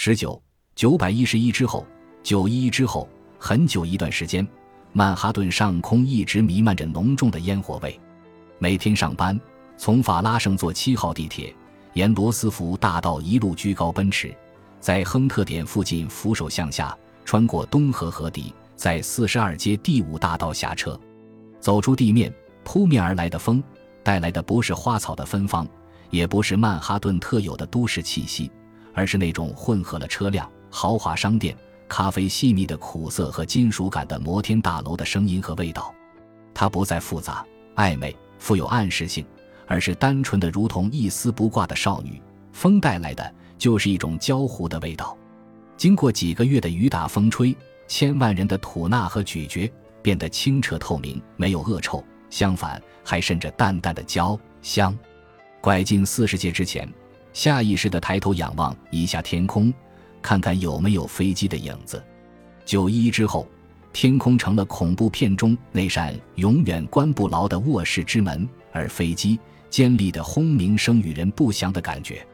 十九九百一十一之后，九一一之后，很久一段时间，曼哈顿上空一直弥漫着浓重的烟火味。每天上班，从法拉盛坐七号地铁，沿罗斯福大道一路居高奔驰，在亨特点附近扶手向下，穿过东河河底，在四十二街第五大道下车，走出地面，扑面而来的风。带来的不是花草的芬芳，也不是曼哈顿特有的都市气息，而是那种混合了车辆、豪华商店、咖啡细密的苦涩和金属感的摩天大楼的声音和味道。它不再复杂、暧昧、富有暗示性，而是单纯的如同一丝不挂的少女。风带来的就是一种焦糊的味道。经过几个月的雨打风吹，千万人的吐纳和咀嚼，变得清澈透明，没有恶臭。相反，还渗着淡淡的焦香。拐进四十街之前，下意识地抬头仰望一下天空，看看有没有飞机的影子。九一之后，天空成了恐怖片中那扇永远关不牢的卧室之门，而飞机尖利的轰鸣声与人不祥的感觉。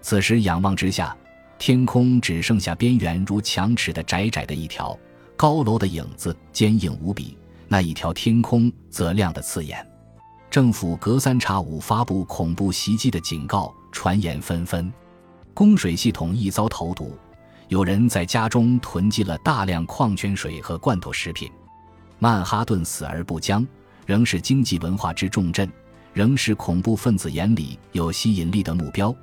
此时仰望之下，天空只剩下边缘如墙尺的窄窄的一条，高楼的影子坚硬无比。那一条天空则亮得刺眼，政府隔三差五发布恐怖袭击的警告，传言纷纷，供水系统亦遭投毒，有人在家中囤积了大量矿泉水和罐头食品。曼哈顿死而不僵，仍是经济文化之重镇，仍是恐怖分子眼里有吸引力的目标。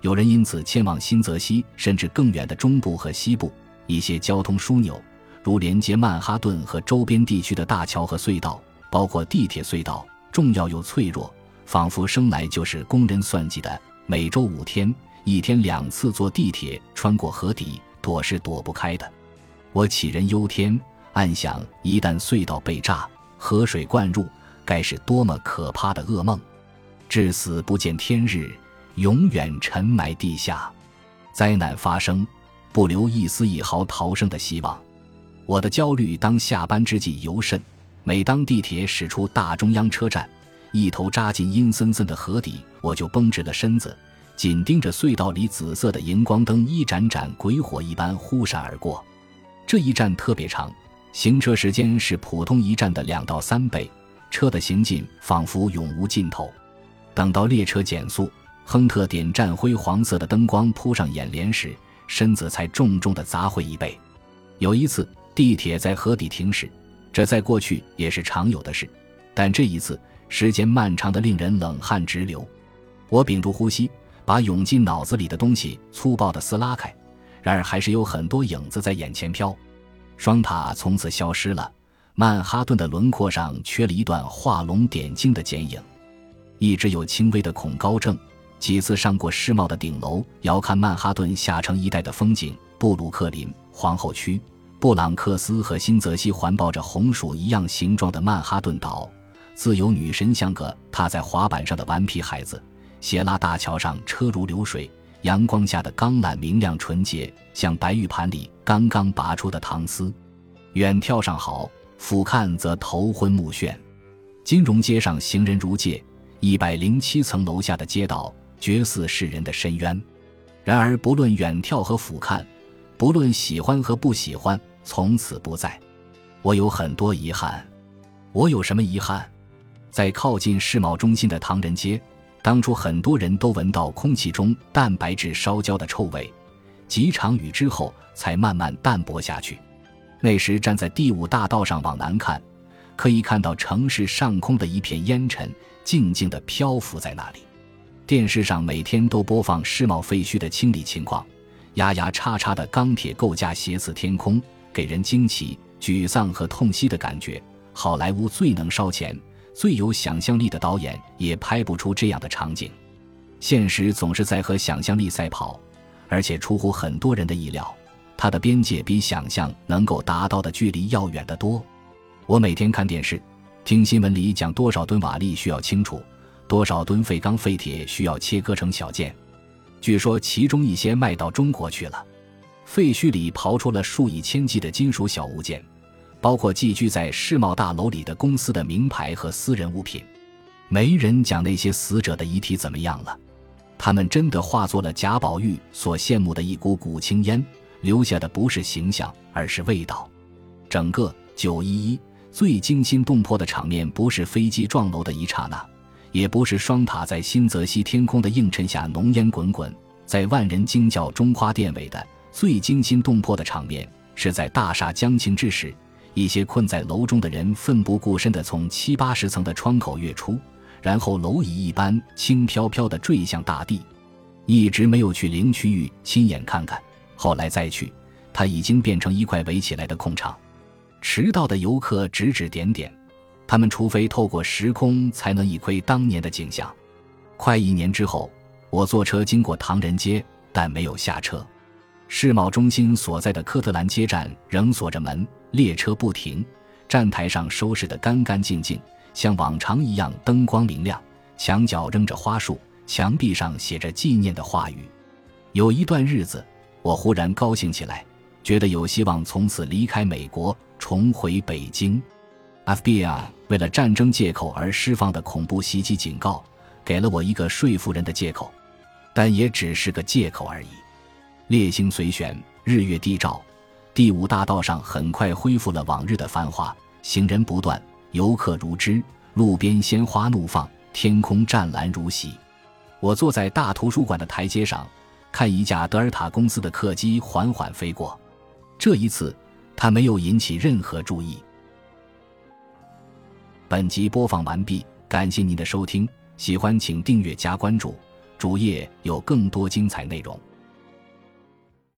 有人因此迁往新泽西，甚至更远的中部和西部一些交通枢纽。如连接曼哈顿和周边地区的大桥和隧道，包括地铁隧道，重要又脆弱，仿佛生来就是工人算计的。每周五天，一天两次坐地铁穿过河底，躲是躲不开的。我杞人忧天，暗想：一旦隧道被炸，河水灌入，该是多么可怕的噩梦！至死不见天日，永远沉埋地下。灾难发生，不留一丝一毫逃生的希望。我的焦虑当下班之际尤甚。每当地铁驶出大中央车站，一头扎进阴森森的河底，我就绷直了身子，紧盯着隧道里紫色的荧光灯一盏盏鬼火一般忽闪而过。这一站特别长，行车时间是普通一站的两到三倍，车的行进仿佛永无尽头。等到列车减速，亨特点站灰黄色的灯光扑上眼帘时，身子才重重地砸回一倍。有一次。地铁在河底停驶，这在过去也是常有的事，但这一次时间漫长的令人冷汗直流。我屏住呼吸，把涌进脑子里的东西粗暴地撕拉开，然而还是有很多影子在眼前飘。双塔从此消失了，曼哈顿的轮廓上缺了一段画龙点睛的剪影。一直有轻微的恐高症，几次上过世贸的顶楼，遥看曼哈顿下城一带的风景，布鲁克林、皇后区。布朗克斯和新泽西环抱着红薯一样形状的曼哈顿岛，自由女神像个踏在滑板上的顽皮孩子。斜拉大桥上车如流水，阳光下的钢缆明亮纯洁，像白玉盘里刚刚拔出的糖丝。远眺上好，俯瞰则头昏目眩。金融街上行人如芥，一百零七层楼下的街道绝似世人的深渊。然而不论远眺和俯瞰，不论喜欢和不喜欢。从此不在，我有很多遗憾。我有什么遗憾？在靠近世贸中心的唐人街，当初很多人都闻到空气中蛋白质烧焦的臭味，几场雨之后才慢慢淡薄下去。那时站在第五大道上往南看，可以看到城市上空的一片烟尘，静静地漂浮在那里。电视上每天都播放世贸废墟的清理情况，牙牙叉叉的钢铁构架斜刺天空。给人惊奇、沮丧和痛惜的感觉。好莱坞最能烧钱、最有想象力的导演也拍不出这样的场景。现实总是在和想象力赛跑，而且出乎很多人的意料，它的边界比想象能够达到的距离要远得多。我每天看电视、听新闻里讲多少吨瓦砾需要清除，多少吨废钢废铁需要切割成小件，据说其中一些卖到中国去了。废墟里刨出了数以千计的金属小物件，包括寄居在世贸大楼里的公司的名牌和私人物品。没人讲那些死者的遗体怎么样了。他们真的化作了贾宝玉所羡慕的一股股青烟，留下的不是形象，而是味道。整个九一一最惊心动魄的场面，不是飞机撞楼的一刹那，也不是双塔在新泽西天空的映衬下浓烟滚滚，在万人惊叫中花殿尾的最惊心动魄的场面，是在大厦将倾之时，一些困在楼中的人奋不顾身地从七八十层的窗口跃出。然后蝼蚁一般轻飘飘地坠向大地，一直没有去灵区域亲眼看看。后来再去，它已经变成一块围起来的空场。迟到的游客指指点点，他们除非透过时空，才能一窥当年的景象。快一年之后，我坐车经过唐人街，但没有下车。世贸中心所在的科特兰街站仍锁着门，列车不停，站台上收拾得干干净净。像往常一样，灯光明亮，墙角扔着花束，墙壁上写着纪念的话语。有一段日子，我忽然高兴起来，觉得有希望从此离开美国，重回北京。FBI 为了战争借口而释放的恐怖袭击警告，给了我一个说服人的借口，但也只是个借口而已。烈星随旋，日月低照，第五大道上很快恢复了往日的繁华，行人不断。游客如织，路边鲜花怒放，天空湛蓝如洗。我坐在大图书馆的台阶上，看一架德尔塔公司的客机缓缓飞过。这一次，它没有引起任何注意。本集播放完毕，感谢您的收听，喜欢请订阅加关注，主页有更多精彩内容。